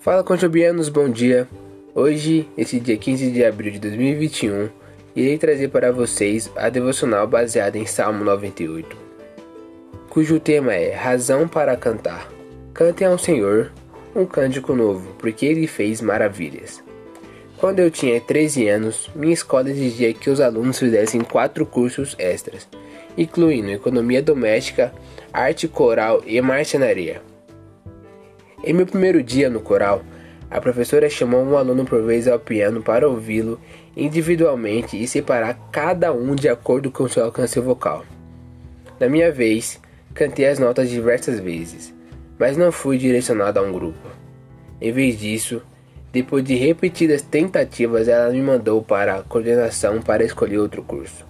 Fala conjubianos, bom dia. Hoje, esse dia 15 de abril de 2021, irei trazer para vocês a devocional baseada em Salmo 98, cujo tema é Razão para cantar. Cantem ao Senhor um cântico novo, porque ele fez maravilhas. Quando eu tinha 13 anos, minha escola exigia que os alunos fizessem quatro cursos extras, incluindo economia doméstica, arte coral e marcenaria. Em meu primeiro dia no coral, a professora chamou um aluno por vez ao piano para ouvi-lo individualmente e separar cada um de acordo com seu alcance vocal. Na minha vez, cantei as notas diversas vezes, mas não fui direcionado a um grupo. Em vez disso, depois de repetidas tentativas, ela me mandou para a coordenação para escolher outro curso.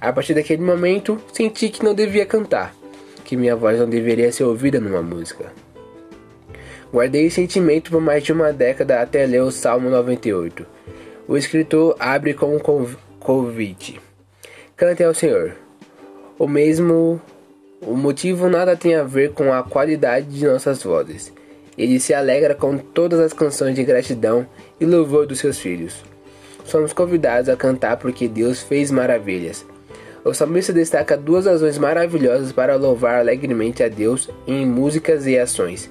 A partir daquele momento, senti que não devia cantar, que minha voz não deveria ser ouvida numa música. Guardei esse sentimento por mais de uma década até ler o Salmo 98. O escritor abre com um convite: Cante ao Senhor. O mesmo o motivo nada tem a ver com a qualidade de nossas vozes. Ele se alegra com todas as canções de gratidão e louvor dos seus filhos. Somos convidados a cantar porque Deus fez maravilhas. O salmista destaca duas razões maravilhosas para louvar alegremente a Deus em músicas e ações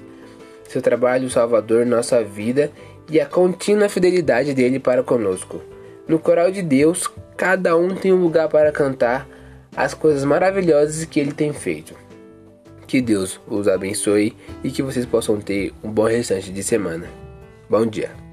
seu trabalho salvador nossa vida e a contínua fidelidade dele para conosco. No coral de Deus, cada um tem um lugar para cantar as coisas maravilhosas que ele tem feito. Que Deus os abençoe e que vocês possam ter um bom restante de semana. Bom dia.